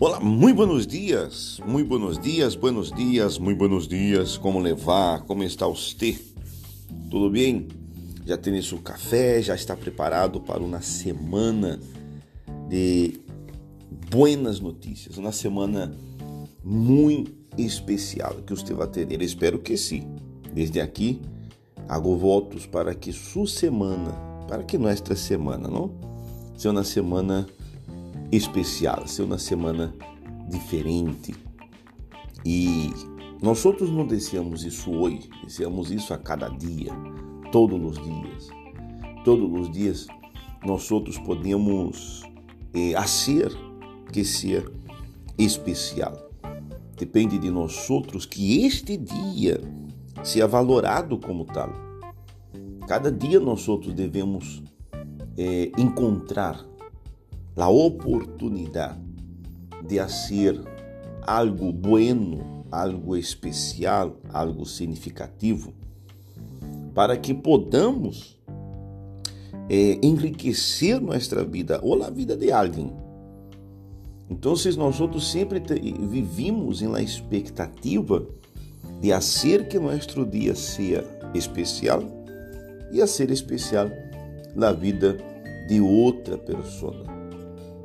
Olá, muito buenos dias, muito buenos dias, buenos dias, muito buenos dias. Como levar? Como está você? Tudo bem? Já tem seu café? Já está preparado para uma semana de buenas notícias, uma semana muito especial que você vai ter. Eu espero que sim. Desde aqui, hago votos para que sua semana, para que nossa semana, não? Seja uma semana especial, ser uma semana diferente. E nós outros não desejamos isso hoje, desejamos isso a cada dia, todos os dias. Todos os dias nós outros podemos eh, que ser especial. Depende de nós outros que este dia seja valorado como tal. Cada dia nós outros devemos eh, encontrar a oportunidade de fazer algo bueno, algo especial, algo significativo, para que podamos é, enriquecer nossa vida ou a vida de alguém. Então, nós outros sempre vivimos em la expectativa de fazer que nosso dia seja especial e a ser especial na vida de outra pessoa.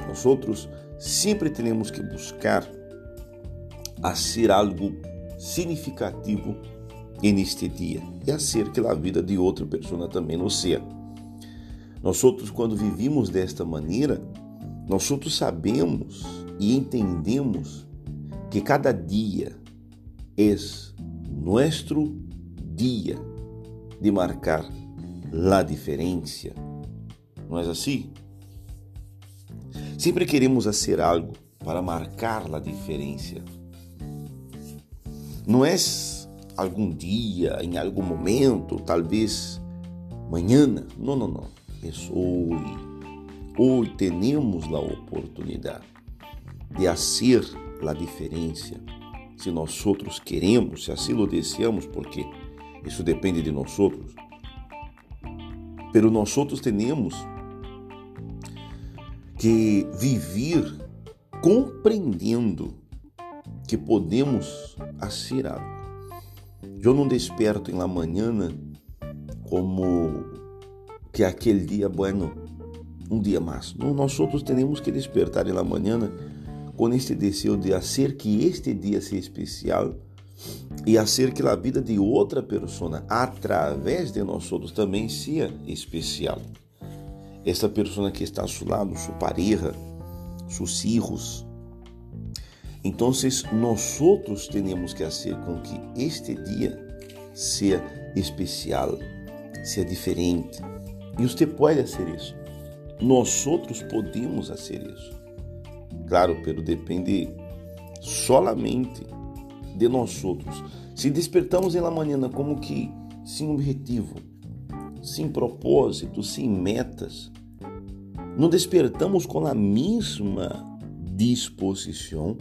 Nós outros sempre temos que buscar a ser algo significativo neste dia e a ser que a vida de outra pessoa também não seja. Nós outros quando vivimos desta maneira, nós outros sabemos e entendemos que cada dia é nosso dia de marcar a diferença. Não é assim? Sempre queremos fazer algo para marcar a diferença. Não é algum dia, em algum momento, talvez amanhã. Não, não, não. É hoje. Hoje temos a oportunidade de fazer a diferença. Se nós outros queremos, se assim o desejamos, porque isso depende de nós outros. Pero nós outros temos que viver compreendendo que podemos ser algo. Eu não desperto em la manhã como que aquele dia, bueno, um dia mais. Nós outros temos que despertar em la manhã com este desejo de fazer que este dia seja especial e fazer que a vida de outra pessoa, através de nós outros, também seja especial essa pessoa que está a seu lado, sua pareja, seus filhos. Então, nós temos que fazer com que este dia seja especial, seja diferente. E você pode fazer isso. Nós podemos fazer isso. Claro, pero depende solamente de nós outros. Se despertamos la manhã como que sem objetivo, sem propósito, sem metas, não despertamos com a mesma disposição,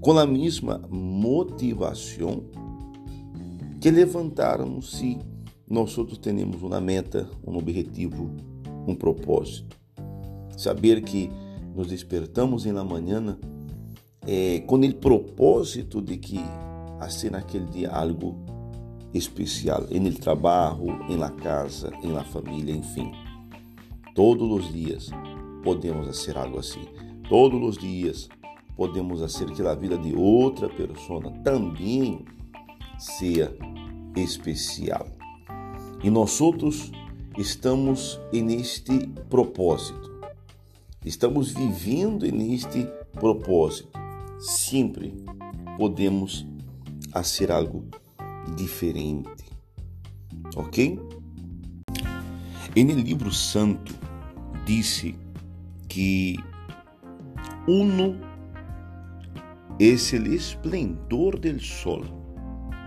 com a mesma motivação que levantaram se nós outros temos uma meta, um objetivo, um propósito. Saber que nos despertamos em manhã é, com o propósito de que ser naquele dia algo especial, em el trabalho, em la casa, em la família, enfim. Todos os dias podemos fazer algo assim. Todos os dias podemos fazer que a vida de outra pessoa também seja especial. E nós outros estamos neste propósito. Estamos vivendo neste propósito. Sempre podemos fazer algo diferente. Ok? E no livro santo disse que uno es el esplendor del sol,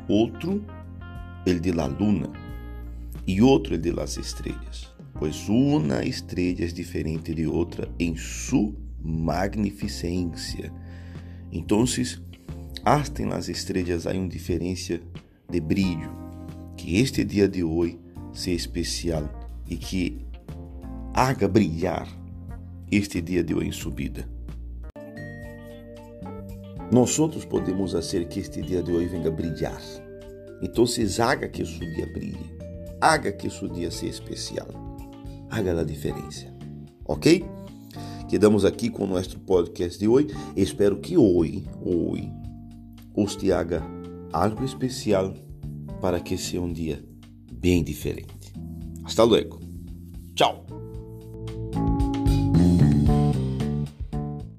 outro el de la luna e outro el de las estrellas, pois uma estrela é diferente de outra em sua magnificência. Então, hasta en las estrelas há uma diferença de brilho. Que este dia de hoje seja especial e que haga brilhar este dia de hoje em subida. Nós outros podemos fazer que este dia de hoje venha brilhar. Então, haga que seu dia brilhe. Haga que seu dia seja especial. Haga a diferença. Ok? Quedamos aqui com o nosso podcast de hoje. Espero que hoje, hoje, os te haga algo especial para que seja um dia bem diferente. Hasta luego. Tchau.